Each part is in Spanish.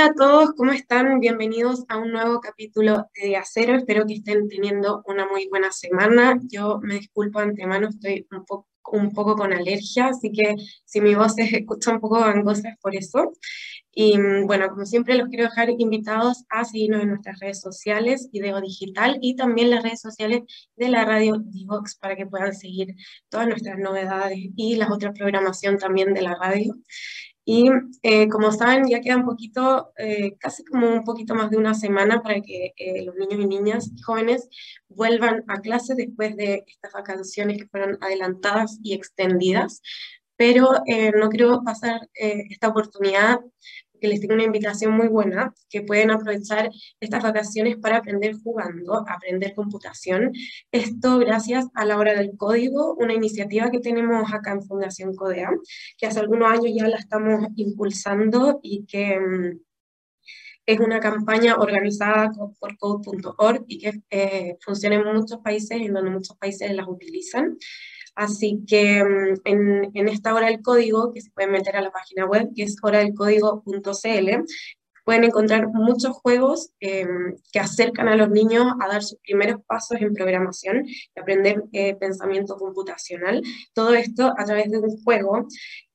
Hola a todos, ¿cómo están? Bienvenidos a un nuevo capítulo de Día Cero. Espero que estén teniendo una muy buena semana. Yo me disculpo antemano, estoy un poco, un poco con alergia, así que si mi voz se escucha un poco gangosa es por eso. Y mm, bueno, como siempre los quiero dejar invitados a seguirnos en nuestras redes sociales, Ideo Digital, y también las redes sociales de la radio Divox para que puedan seguir todas nuestras novedades y la otra programación también de la radio. Y eh, como saben, ya queda un poquito, eh, casi como un poquito más de una semana para que eh, los niños y niñas y jóvenes vuelvan a clase después de estas vacaciones que fueron adelantadas y extendidas. Pero no quiero pasar esta oportunidad que les tengo una invitación muy buena, que pueden aprovechar estas vacaciones para aprender jugando, aprender computación. Esto gracias a la hora del código, una iniciativa que tenemos acá en Fundación Codea, que hace algunos años ya la estamos impulsando y que mm, es una campaña organizada por code.org y que eh, funciona en muchos países, en donde muchos países las utilizan. Así que mm, en, esta hora del código, que se pueden meter a la página web, que es horadelcódigo.cl, pueden encontrar muchos juegos em, que acercan a los niños a dar sus primeros pasos en programación y aprender eh, pensamiento computacional. Todo esto a través de un juego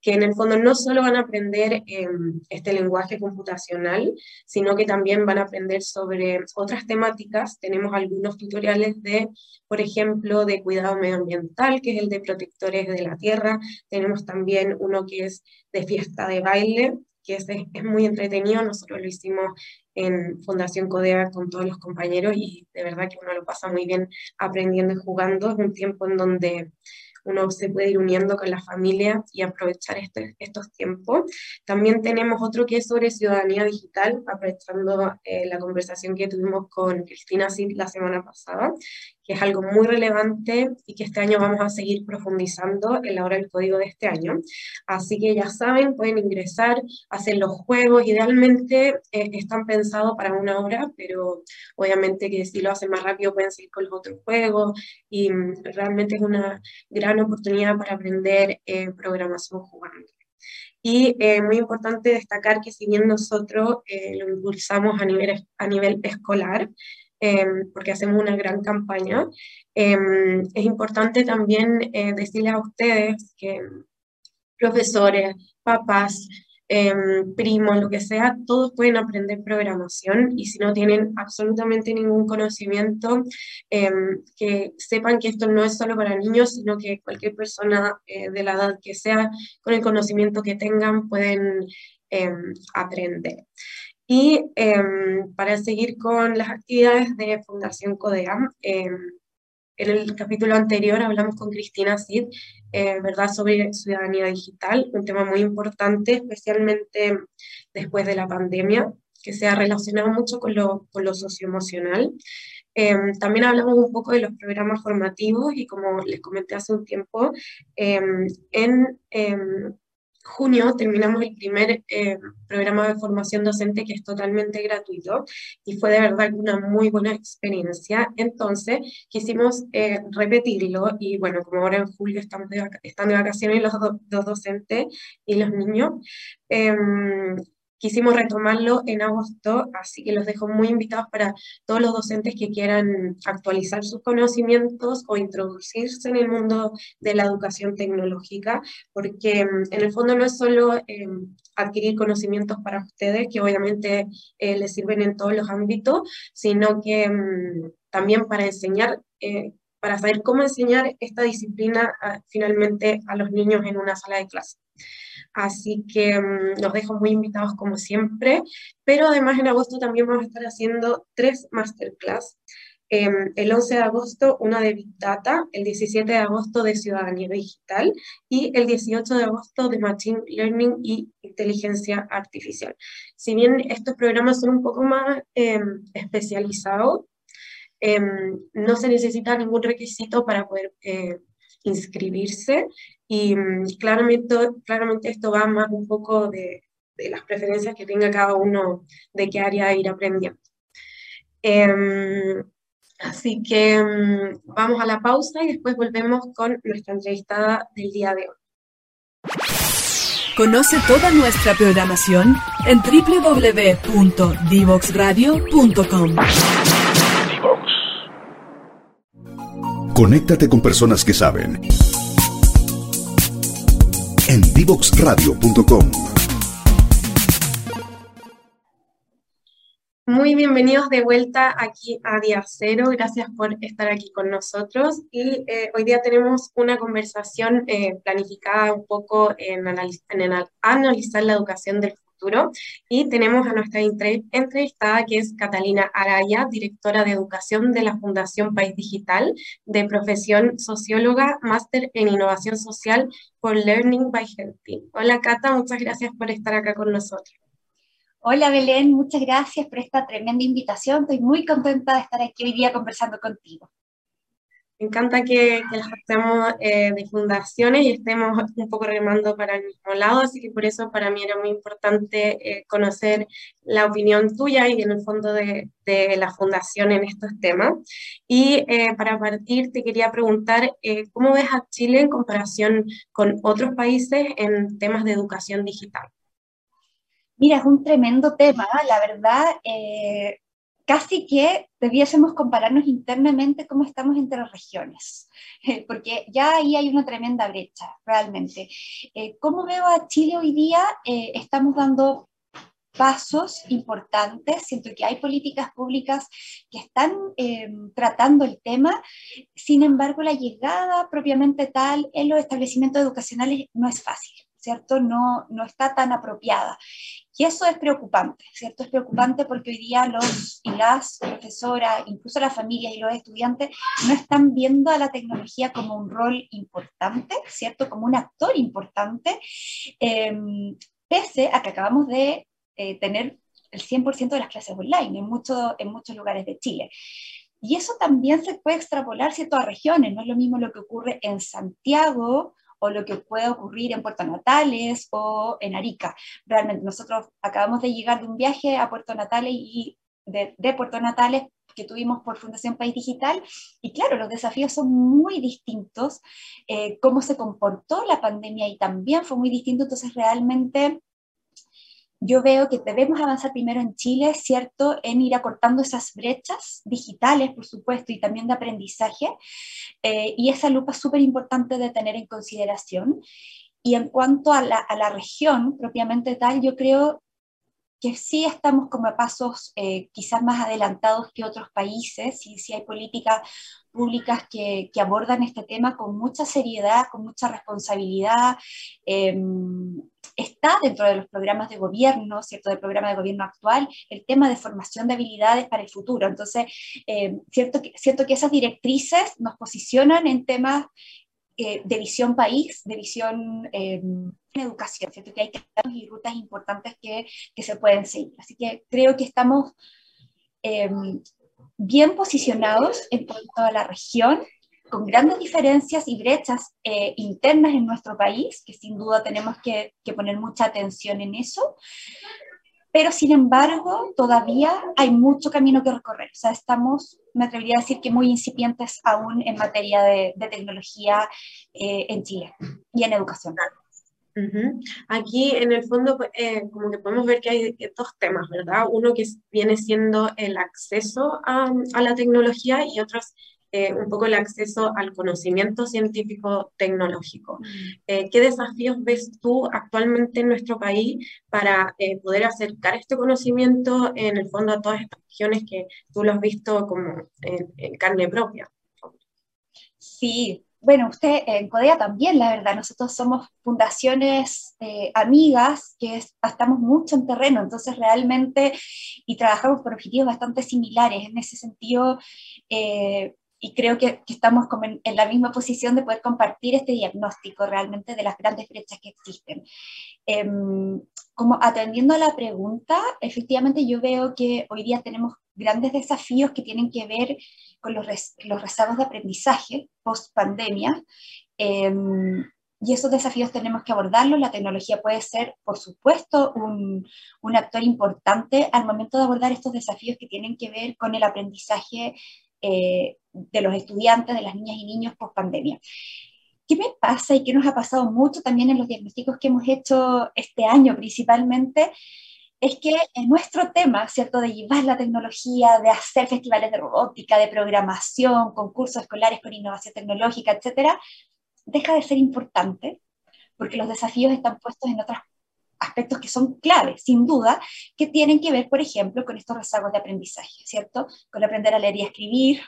que en el fondo no solo van a aprender em, este lenguaje computacional, sino que también van a aprender sobre otras temáticas. Tenemos algunos tutoriales de, por ejemplo, de cuidado medioambiental, que es el de protectores de la tierra. Tenemos también uno que es de fiesta de baile, que es, es, muy entretenido. Nosotros lo hicimos en Fundación Codea con todos los compañeros y de verdad que uno lo pasa muy bien aprendiendo y jugando. Es un tiempo en donde uno se puede ir uniendo con la familia y aprovechar este, estos tiempos. También tenemos otro que es sobre ciudadanía digital, aprovechando eh, la conversación que tuvimos con Cristina Cid la semana pasada, que es algo muy relevante y que este año vamos a seguir profundizando en la hora del código de este año. Así que ya saben, pueden ingresar, hacer los juegos, idealmente eh, están pensados para una hora, pero obviamente que si lo hacen más rápido pueden seguir con los otros juegos y mm, realmente es una gran oportunidad para aprender eh, programación jugando. Y eh, muy importante destacar que si bien nosotros lo impulsamos a nivel, a nivel escolar, Em, porque hacemos una gran campaña. Em, es importante también eh, decirles a ustedes que profesores, papás, em, primos, lo que sea, todos pueden aprender programación y si no tienen absolutamente ningún conocimiento, que sepan que esto no es solo para niños, sino que cualquier persona eh, de la edad que sea, con el conocimiento que tengan, pueden aprender. Y em, para seguir con las actividades de Fundación CODEA, em, en el capítulo anterior hablamos con Cristina Cid, eh, ¿verdad?, sobre ciudadanía digital, un tema muy importante, especialmente después de la pandemia, que se ha relacionado mucho con lo, con lo socioemocional. Em, también hablamos un poco de los programas formativos y como les comenté hace un tiempo, en junio terminamos el primer eh, programa de formación docente que es totalmente gratuito y fue de verdad una muy buena experiencia. Entonces quisimos eh, repetirlo y bueno, como ahora en julio están de, están de vacaciones los, dos docentes y los niños, em, quisimos retomarlo en agosto, así que los dejo muy invitados para todos los docentes que quieran actualizar sus conocimientos o introducirse en el mundo de la educación tecnológica, porque mm, en el fondo no es solo em, adquirir conocimientos para ustedes, que obviamente eh, les sirven en todos los ámbitos, sino que mm, también para enseñar eh, para saber cómo enseñar esta disciplina ah, finalmente a los niños en una sala de clase. Así que mm, los dejo muy invitados como siempre, pero además en agosto también vamos a estar haciendo tres masterclass. Em, el 11 de agosto una de Big Data, el 17 de agosto de Ciudadanía Digital y el 18 de agosto de Machine Learning y Inteligencia Artificial. Si bien estos programas son un poco más em, especializados, Em, no se necesita ningún requisito para poder eh, inscribirse y mm, claramente, claramente esto va más un poco de, de, las preferencias que tenga cada uno de qué área ir aprendiendo. Em, así que mm, vamos a la pausa y después volvemos con nuestra entrevistada del día de hoy. Conoce toda nuestra programación en www.divoxradio.com. Conéctate con personas que saben. En divoxradio.com. Muy bienvenidos de vuelta aquí a Día Cero. Gracias por estar aquí con nosotros. Y eh, hoy día tenemos una conversación eh, planificada un poco en, en analizar la educación del Y tenemos a nuestra entrevistada, que es Catalina Araya, directora de educación de la Fundación País Digital, de profesión socióloga, máster en innovación social por Learning by Helping. Hola Cata, muchas gracias por estar acá con nosotros. Hola Belén, muchas gracias por esta tremenda invitación. Estoy muy contenta de estar aquí hoy día conversando contigo. Me encanta que, que las estemos eh, de fundaciones y estemos un poco remando para el mismo lado, así que por eso para mí era muy importante eh, conocer la opinión tuya y en el fondo de, de la fundación en estos temas. Y eh, para partir te quería preguntar, ¿cómo ves a Chile en comparación con otros países en temas de educación digital? Mira, es un tremendo tema, la verdad. Eh, casi que debiésemos compararnos internamente cómo estamos entre regiones, porque ya ahí hay una tremenda brecha, realmente. Eh, ¿Cómo veo a Chile hoy día? Eh, estamos dando pasos importantes, siento que hay políticas públicas que están tratando el tema, sin embargo la llegada propiamente tal en los establecimientos educacionales no es fácil. ¿Cierto? No, no está tan apropiada. Y eso es preocupante, ¿cierto? Es preocupante porque hoy día los y las profesoras, incluso las familias y los estudiantes, no están viendo a la tecnología como un rol importante, ¿cierto? Como un actor importante, em, pese a que acabamos de eh, tener el 100% de las clases online en, mucho, en muchos lugares de Chile. Y eso también se puede extrapolar a regiones, no es lo mismo lo que ocurre en Santiago o lo que puede ocurrir en Puerto Natales o en Arica. Realmente nosotros acabamos de llegar de un viaje a Puerto Natales y de, Puerto Natales que tuvimos por Fundación País Digital. Y claro, los desafíos son muy distintos. Eh, cómo se comportó la pandemia y también fue muy distinto. Entonces, realmente yo veo que debemos avanzar primero en Chile, ¿cierto? En ir acortando esas brechas digitales, por supuesto, y también de aprendizaje. Eh, y esa lupa es súper importante de tener en consideración. Y en cuanto a la, a la, región propiamente tal, yo creo que sí estamos como a pasos eh, quizás más adelantados que otros países, y sí hay políticas públicas que, que, abordan este tema con mucha seriedad, con mucha responsabilidad. Em, está dentro de los programas de gobierno, ¿cierto? Del programa de gobierno actual, el tema de formación de habilidades para el futuro. Entonces, em, cierto, que, esas directrices nos posicionan en temas eh, de visión país, de visión en educación, ¿cierto? Que hay caminos y rutas importantes que, que, se pueden seguir. Así que creo que estamos bien posicionados en toda la región, con grandes diferencias y brechas eh, internas en nuestro país, que sin duda tenemos que, que, poner mucha atención en eso, pero sin embargo todavía hay mucho camino que recorrer. O sea, estamos, me atrevería a decir que muy incipientes aún en materia de, de tecnología eh, en Chile y en educación. Aquí en el fondo, eh, como que podemos ver que hay dos temas, ¿verdad? Uno que viene siendo el acceso a, a la tecnología y otro es eh, un poco el acceso al conocimiento científico tecnológico. Eh, ¿Qué desafíos ves tú actualmente en nuestro país para poder acercar este conocimiento en el fondo a todas estas regiones que tú lo has visto como en carne propia? Sí, bueno, usted en CODEA también, la verdad, nosotros somos fundaciones eh, amigas que estamos mucho en terreno, entonces realmente, y trabajamos por objetivos bastante similares en ese sentido, eh, y creo que, estamos como en, la misma posición de poder compartir este diagnóstico realmente de las grandes brechas que existen. Em, como atendiendo a la pregunta, efectivamente yo veo que hoy día tenemos grandes desafíos que tienen que ver con los, los rezagos de aprendizaje post pandemia. Em, y esos desafíos tenemos que abordarlos. La tecnología puede ser, por supuesto, un, un, actor importante al momento de abordar estos desafíos que tienen que ver con el aprendizaje eh, de los estudiantes, de las niñas y niños post pandemia. ¿qué me pasa y qué nos ha pasado mucho también en los diagnósticos que hemos hecho este año principalmente? es que en nuestro tema, ¿cierto? De llevar la tecnología, de hacer festivales de robótica, de programación, concursos escolares con innovación tecnológica, etcétera, deja de ser importante porque los desafíos están puestos en otros aspectos que son claves, sin duda, que tienen que ver, por ejemplo, con estos rezagos de aprendizaje, ¿cierto? Con aprender a leer y escribir,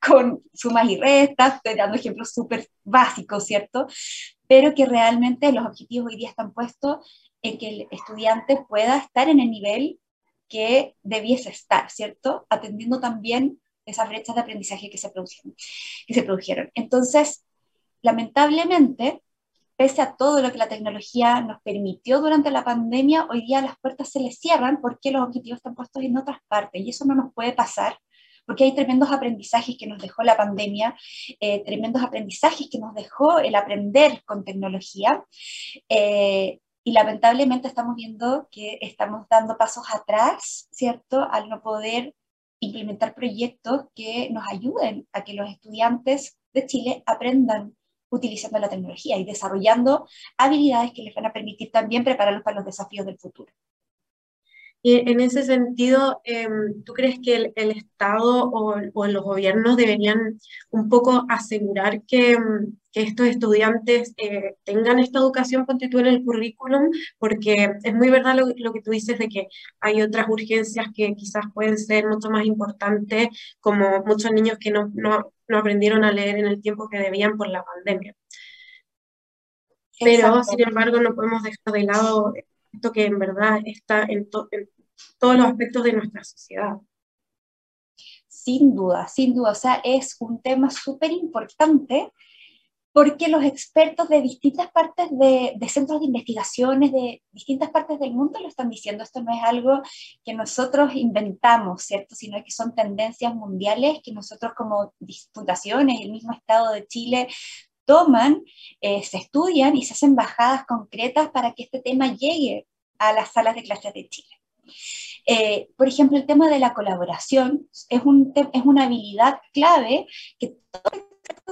con sumas y restas, estoy dando ejemplos súper básicos, ¿cierto? Pero que realmente los objetivos hoy día están puestos en que el estudiante pueda estar en el nivel que debiese estar, ¿cierto? Atendiendo también esas brechas de aprendizaje que se. Que se produjeron. Entonces, lamentablemente, pese a todo lo que la tecnología nos permitió durante la pandemia, hoy día las puertas se les cierran porque los objetivos están puestos en otras partes y eso no nos puede pasar porque hay tremendos aprendizajes que nos dejó la pandemia, eh, tremendos aprendizajes que nos dejó el aprender con tecnología. Eh, y lamentablemente estamos viendo que estamos dando pasos atrás, ¿cierto? Al no poder implementar proyectos que nos ayuden a que los estudiantes de Chile aprendan utilizando la tecnología y desarrollando habilidades que les van a permitir también prepararlos para los desafíos del futuro. Y en ese sentido, em, ¿tú crees que el, Estado o, los gobiernos deberían un poco asegurar que, em, estos estudiantes eh, tengan esta educación constituida en el currículum? Porque es muy verdad lo, que tú dices de que hay otras urgencias que quizás pueden ser mucho más importantes, como muchos niños que no, no, no aprendieron a leer en el tiempo que debían por la pandemia. Pero, sin embargo, no podemos dejar de lado esto que en verdad está en, todos los aspectos de nuestra sociedad. Sin duda, sin duda. O sea, es un tema súper importante porque los expertos de distintas partes de, centros de investigaciones de distintas partes del mundo lo están diciendo. Esto no es algo que nosotros inventamos, ¿cierto? Sino que son tendencias mundiales que nosotros como fundaciones, el mismo Estado de Chile, toman, eh, se estudian y se hacen bajadas concretas para que este tema llegue a las salas de clases de Chile. Eh, por ejemplo, el tema de la colaboración es, un es una habilidad clave que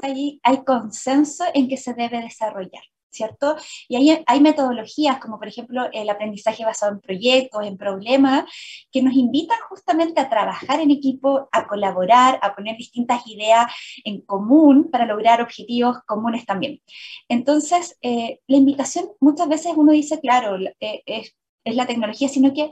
hay, hay consenso en que se debe desarrollar. ¿Cierto? Y hay, metodologías como por ejemplo el aprendizaje basado en proyectos, en problemas, que nos invitan justamente a trabajar en equipo, a colaborar, a poner distintas ideas en común para lograr objetivos comunes también. Entonces, eh, la invitación muchas veces uno dice, claro, eh, es, es la tecnología, sino que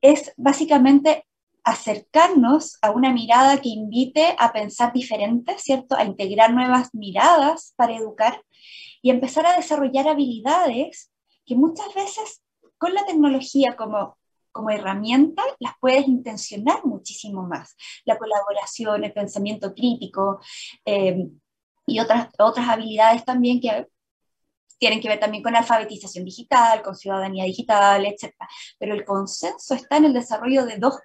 es básicamente acercarnos a una mirada que invite a pensar diferente, ¿cierto? A integrar nuevas miradas para educar y empezar a desarrollar habilidades que muchas veces con la tecnología como, como herramienta las puedes intencionar muchísimo más. La colaboración, el pensamiento crítico eh, y otras, otras habilidades también que tienen que ver también con alfabetización digital, con ciudadanía digital, etc. Pero el consenso está en el desarrollo de dos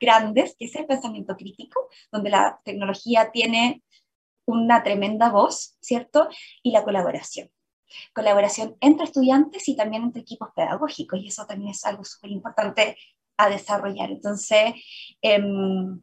grandes, que es el pensamiento crítico, donde la tecnología tiene una tremenda voz, ¿cierto? Y la colaboración. Colaboración entre estudiantes y también entre equipos pedagógicos, y eso también es algo súper importante a desarrollar. Entonces, em,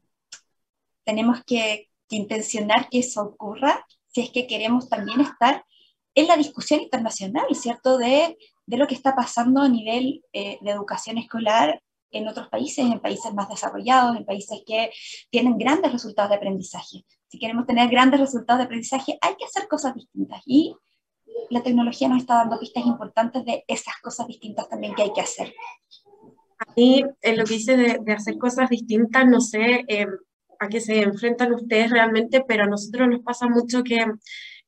tenemos que, intencionar que eso ocurra si es que queremos también estar en la discusión internacional, ¿cierto? De, de lo que está pasando a nivel eh, de educación escolar en otros países, en países más desarrollados, en países que tienen grandes resultados de aprendizaje. Si queremos tener grandes resultados de aprendizaje, hay que hacer cosas distintas y la tecnología nos está dando pistas importantes de esas cosas distintas también que hay que hacer. A mí, en lo que dice de, hacer cosas distintas, no sé eh, a qué se enfrentan ustedes realmente, pero a nosotros nos pasa mucho que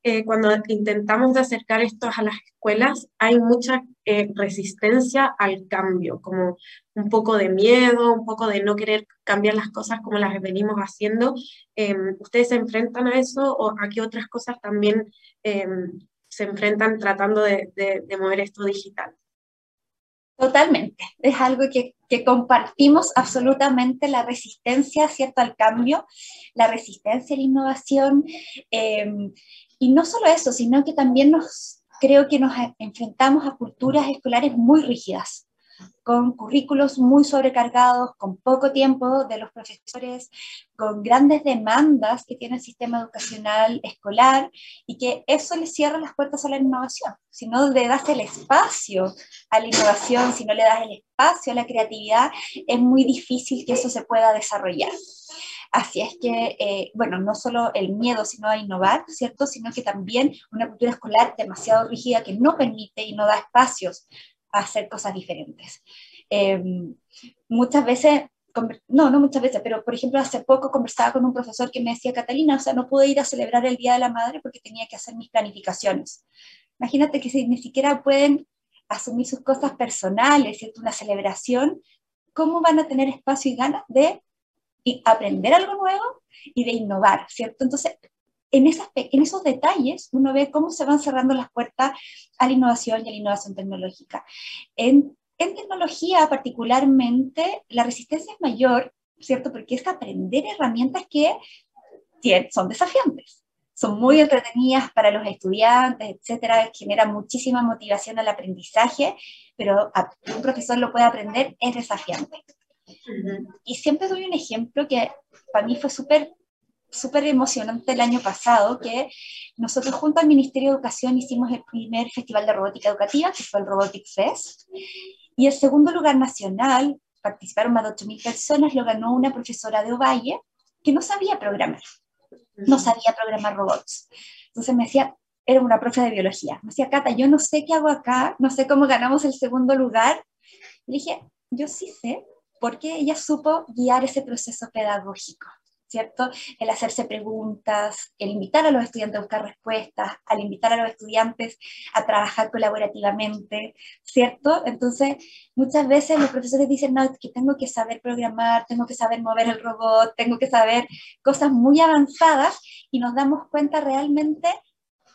eh, cuando intentamos de acercar esto a las escuelas, hay mucha eh, resistencia al cambio, como un poco de miedo, un poco de no querer cambiar las cosas como las venimos haciendo. Em, ¿Ustedes se enfrentan a eso o a qué otras cosas también em, se enfrentan tratando de, de, mover esto digital? Totalmente, es algo que, que, compartimos absolutamente, la resistencia ¿cierto? al cambio, la resistencia a la innovación, eh, y no solo eso, sino que también nos, creo que nos enfrentamos a culturas escolares muy rígidas, con currículos muy sobrecargados, con poco tiempo de los profesores, con grandes demandas que tiene el sistema educacional escolar y que eso le cierra las puertas a la innovación. Si no le das el espacio a la innovación, si no le das el espacio a la creatividad, es muy difícil que eso se pueda desarrollar. Así es que, eh, bueno, no solo el miedo, sino a innovar, ¿cierto? Sino que también una cultura escolar demasiado rígida que no permite y no da espacios a hacer cosas diferentes. Em, muchas veces, no, no muchas veces, pero por ejemplo, hace poco conversaba con un profesor que me decía, Catalina, o sea, no pude ir a celebrar el Día de la Madre porque tenía que hacer mis planificaciones. Imagínate que si ni siquiera pueden asumir sus cosas personales, ¿cierto? Una celebración, ¿cómo van a tener espacio y ganas de aprender algo nuevo y de innovar, ¿cierto? Entonces, en, esas, en esos detalles uno ve cómo se van cerrando las puertas a la innovación y a la innovación tecnológica. En, tecnología particularmente, la resistencia es mayor, ¿cierto? Porque es aprender herramientas que son desafiantes. Son muy entretenidas para los estudiantes, etcétera, generan muchísima motivación al aprendizaje, pero un profesor lo puede aprender es desafiante. Y siempre doy un ejemplo que para mí fue súper súper emocionante el año pasado, que nosotros junto al Ministerio de Educación hicimos el primer festival de robótica educativa, que fue el Robotics Fest, y el segundo lugar nacional, participaron más de 8.000 personas, lo ganó una profesora de Ovalle, que no sabía programar, no sabía programar robots. Entonces me decía, era una profe de biología, me decía, Cata, yo no sé qué hago acá, no sé cómo ganamos el segundo lugar. Le dije, yo sí sé, porque ella supo guiar ese proceso pedagógico, ¿cierto? El hacerse preguntas, el invitar a los estudiantes a buscar respuestas, al invitar a los estudiantes a trabajar colaborativamente, ¿cierto? Entonces, muchas veces los profesores dicen, no, que tengo que saber programar, tengo que saber mover el robot, tengo que saber cosas muy avanzadas y nos damos cuenta realmente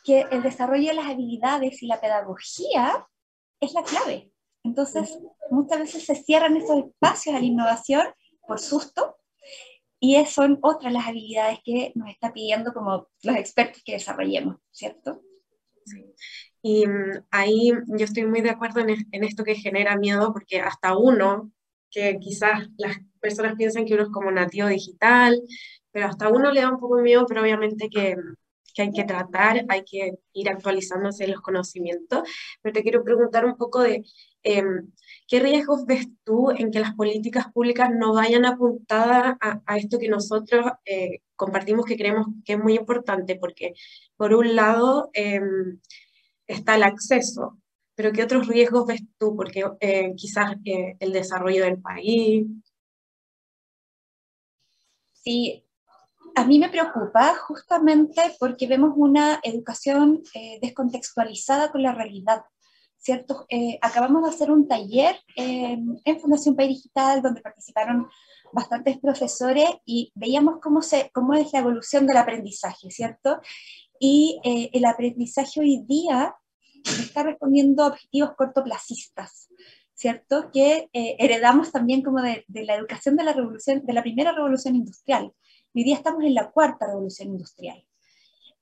que el desarrollo de las habilidades y la pedagogía es la clave, entonces, muchas veces se cierran esos espacios a la innovación por susto y son otras las habilidades que nos está pidiendo como los expertos que desarrollemos, ¿cierto? Sí. Y mm, ahí yo estoy muy de acuerdo en, en, esto que genera miedo, porque hasta uno, que quizás las personas piensan que uno es como nativo digital, pero hasta uno le da un poco de miedo, pero obviamente que, que hay que tratar, hay que ir actualizándose los conocimientos. Pero te quiero preguntar un poco de Em, ¿Qué riesgos ves tú en que las políticas públicas no vayan apuntadas a, esto que nosotros eh, compartimos que creemos que es muy importante? Porque por un lado em, está el acceso, pero ¿qué otros riesgos ves tú? Porque eh, quizás eh, el desarrollo del país. Sí, a mí me preocupa justamente porque vemos una educación descontextualizada con la realidad. ¿Cierto? Eh, acabamos de hacer un taller en Fundación País Digital donde participaron bastantes profesores y veíamos cómo, se, cómo es la evolución del aprendizaje, ¿cierto? Y eh, el aprendizaje hoy día está respondiendo a objetivos cortoplacistas, ¿cierto? Que eh, heredamos también como de, de, la educación de la revolución, de la primera revolución industrial. Hoy día estamos en la cuarta revolución industrial.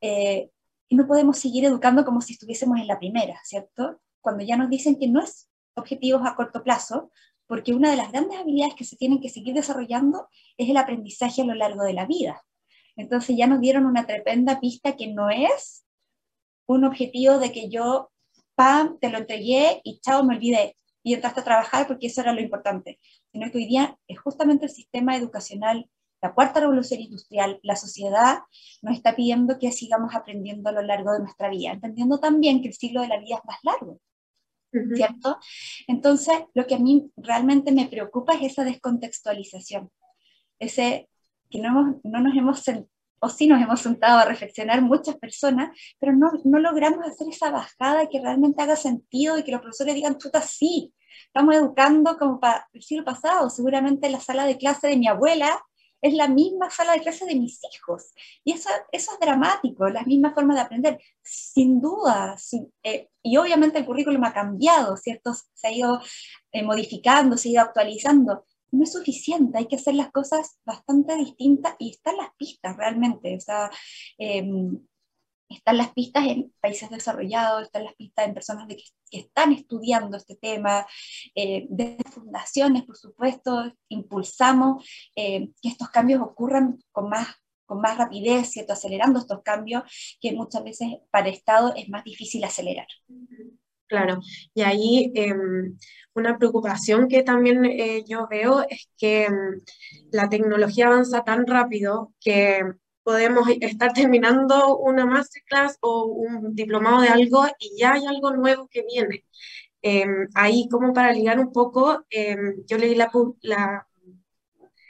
y no podemos seguir educando como si estuviésemos en la primera, ¿cierto? Cuando ya nos dicen que no es objetivos a corto plazo, porque una de las grandes habilidades que se tienen que seguir desarrollando es el aprendizaje a lo largo de la vida. Entonces ya nos dieron una tremenda pista que no es un objetivo de que yo, pam, te lo entregué y chao, me olvidé y entraste a trabajar porque eso era lo importante, sino que hoy día es justamente el sistema educacional, la cuarta revolución industrial, la sociedad nos está pidiendo que sigamos aprendiendo a lo largo de nuestra vida, entendiendo también que el ciclo de la vida es más largo. ¿Cierto? Entonces, lo que a mí realmente me preocupa es esa descontextualización, ese que no, hemos, no nos hemos o sí nos hemos sentado a reflexionar muchas personas, pero no, no logramos hacer esa bajada que realmente haga sentido y que los profesores digan, puta, sí, estamos educando como para el siglo pasado, seguramente la sala de clase de mi abuela es la misma sala de clase de mis hijos. Y eso, eso es dramático, la misma forma de aprender, sin duda. Eh, y obviamente el currículum ha cambiado, ¿cierto? Se ha ido eh, modificando, se ha ido actualizando. No es suficiente, hay que hacer las cosas bastante distintas y están las pistas realmente. O sea, em, están las pistas en países desarrollados, están las pistas en personas de que, están estudiando este tema, eh, desde fundaciones, por supuesto, impulsamos eh, que estos cambios ocurran con más con más rapidez, ¿cierto? acelerando estos cambios que muchas veces para el Estado es más difícil acelerar. Claro, y ahí em, una preocupación que también eh, yo veo es que em, la tecnología avanza tan rápido que podemos estar terminando una masterclass o un diplomado de algo y ya hay algo nuevo que viene. Em, ahí, como para ligar un poco, yo leí la, la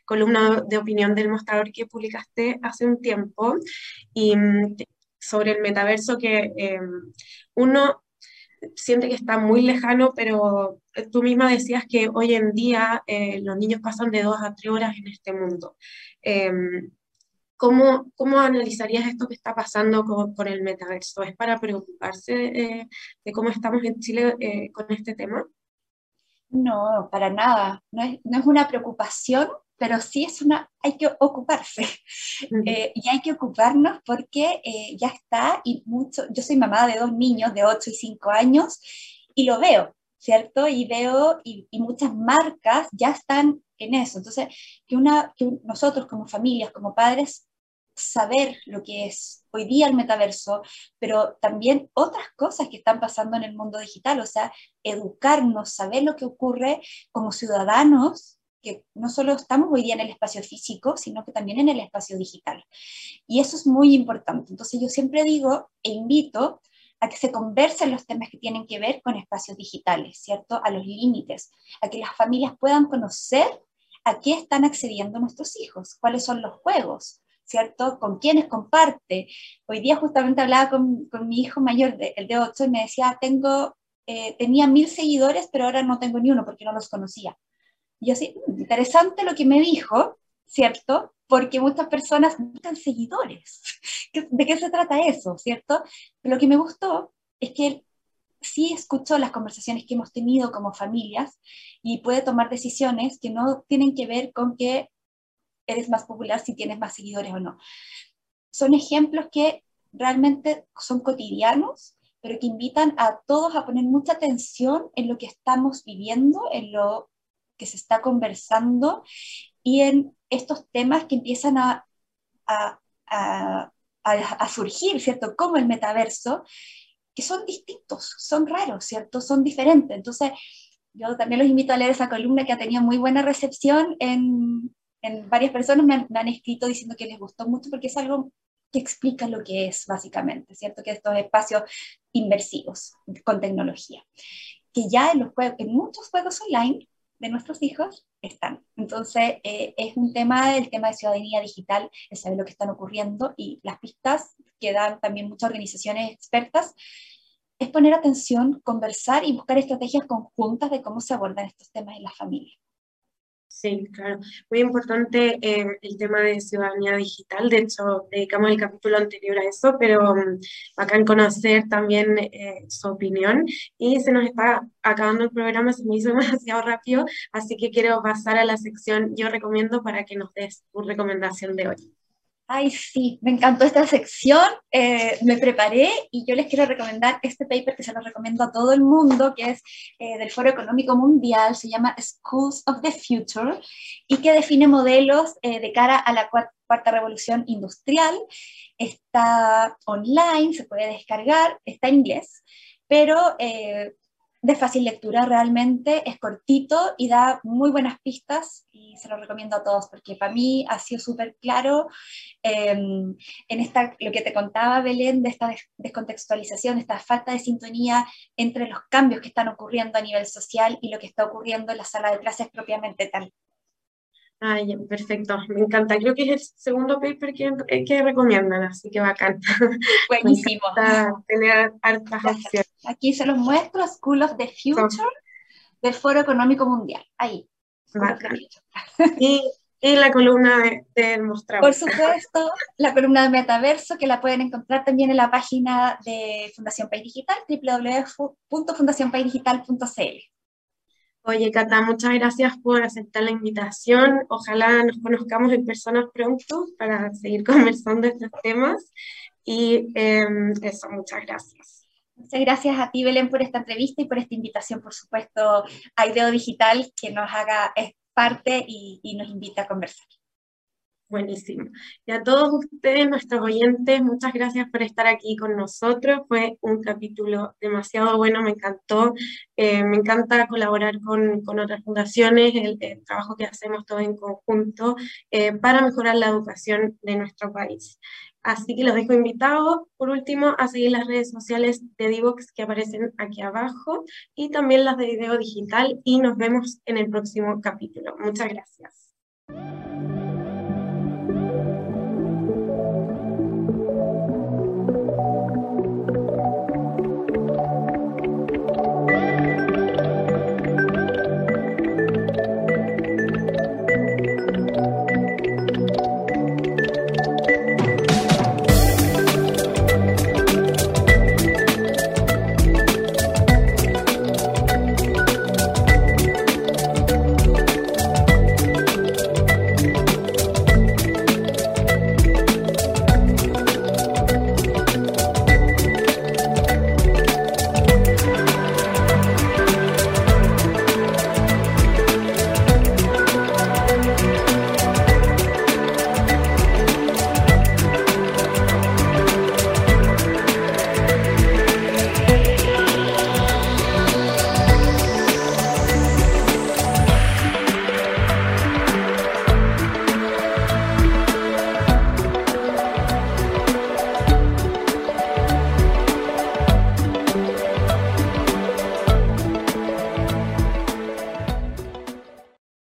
columna de opinión del mostrador que publicaste hace un tiempo y mm, sobre el metaverso que em, uno siente que está muy lejano, pero tú misma decías que hoy en día eh, los niños pasan de dos a tres horas en este mundo. ¿Cómo, ¿cómo, analizarías esto que está pasando con, el metaverso? ¿Es para preocuparse de cómo estamos en Chile eh, con este tema? No, para nada. No es, no es una preocupación, pero sí es una, hay que ocuparse eh, y hay que ocuparnos porque eh, ya está y mucho, yo soy mamá de dos niños de 8 y 5 años y lo veo, ¿cierto? Y veo y, muchas marcas ya están en eso. Entonces, que, una, que nosotros como familias, como padres, saber lo que es hoy día el metaverso, pero también otras cosas que están pasando en el mundo digital, o sea, educarnos, saber lo que ocurre como ciudadanos que no solo estamos hoy día en el espacio físico, sino que también en el espacio digital. Y eso es muy importante. Entonces yo siempre digo e invito a que se conversen los temas que tienen que ver con espacios digitales, ¿cierto? A los límites, a que las familias puedan conocer a qué están accediendo nuestros hijos, cuáles son los juegos, ¿cierto? Con quiénes comparte. Hoy día justamente hablaba con, con mi hijo mayor, el de 8, y me decía, tengo, eh, tenía mil seguidores, pero ahora no tengo ni uno porque no los conocía. Y yo así, interesante lo que me dijo, ¿cierto? Porque muchas personas buscan seguidores. ¿De qué se trata eso, cierto? Lo que me gustó es que él sí escuchó las conversaciones que hemos tenido como familias y puede tomar decisiones que no tienen que ver con que eres más popular si tienes más seguidores o no. Son ejemplos que realmente son cotidianos, pero que invitan a todos a poner mucha atención en lo que estamos viviendo, en lo que se está conversando y en estos temas que empiezan a, a, a, surgir, ¿cierto? Como el metaverso, que son distintos, son raros, ¿cierto? Son diferentes. Entonces, yo también los invito a leer esa columna que ha tenido muy buena recepción en, en varias personas me han, escrito diciendo que les gustó mucho porque es algo que explica lo que es básicamente, ¿cierto? Que estos espacios inversivos con tecnología, que ya en muchos juegos online de nuestros hijos están. Entonces, eh, es un tema, el tema de ciudadanía digital, el saber lo que están ocurriendo y las pistas que dan también muchas organizaciones expertas, es poner atención, conversar y buscar estrategias conjuntas de cómo se abordan estos temas en la familia. Sí, claro. Muy importante eh, el tema de ciudadanía digital. De hecho, dedicamos el capítulo anterior a eso, pero um, bacán conocer también eh, su opinión. Y se nos está acabando el programa, se me hizo demasiado rápido, así que quiero pasar a la sección Yo recomiendo para que nos des tu recomendación de hoy. Ay, sí, me encantó esta sección, eh, me preparé y yo les quiero recomendar este paper que se lo recomiendo a todo el mundo, que es eh, del Foro Económico Mundial, se llama Schools of the Future y que define modelos eh, de cara a la cuarta revolución industrial. Está online, se puede descargar, está en inglés, pero de fácil lectura realmente, es cortito y da muy buenas pistas y se lo recomiendo a todos porque para mí ha sido súper claro em, en esta, lo que te contaba Belén de esta descontextualización, esta falta de sintonía entre los cambios que están ocurriendo a nivel social y lo que está ocurriendo en la sala de clases propiamente tal. Ay, perfecto, me encanta. Creo que es el segundo paper que, eh, que recomiendan, así que bacán. Buenísimo. tener hartas opciones. Aquí se los muestro, School of the Future del Foro Económico Mundial. Ahí. Y, y, la columna de mostrador. Por supuesto, la columna de Metaverso, que la pueden encontrar también en la página de Fundación País Digital, www.fundacionpaisdigital.cl. Oye, Cata, muchas gracias por aceptar la invitación. Ojalá nos conozcamos en personas pronto para seguir conversando estos temas. Y em, eso, muchas gracias. Muchas gracias a ti, Belén, por esta entrevista y por esta invitación, por supuesto, a Ideo Digital, que nos haga parte y, y nos invita a conversar. Buenísimo. Y a todos ustedes, nuestros oyentes, muchas gracias por estar aquí con nosotros. Fue un capítulo demasiado bueno, me encantó. Eh, me encanta colaborar con, con otras fundaciones, el, trabajo que hacemos todos en conjunto eh, para mejorar la educación de nuestro país. Así que los dejo invitados, por último, a seguir las redes sociales de Divox que aparecen aquí abajo y también las de Video Digital y nos vemos en el próximo capítulo. Muchas gracias.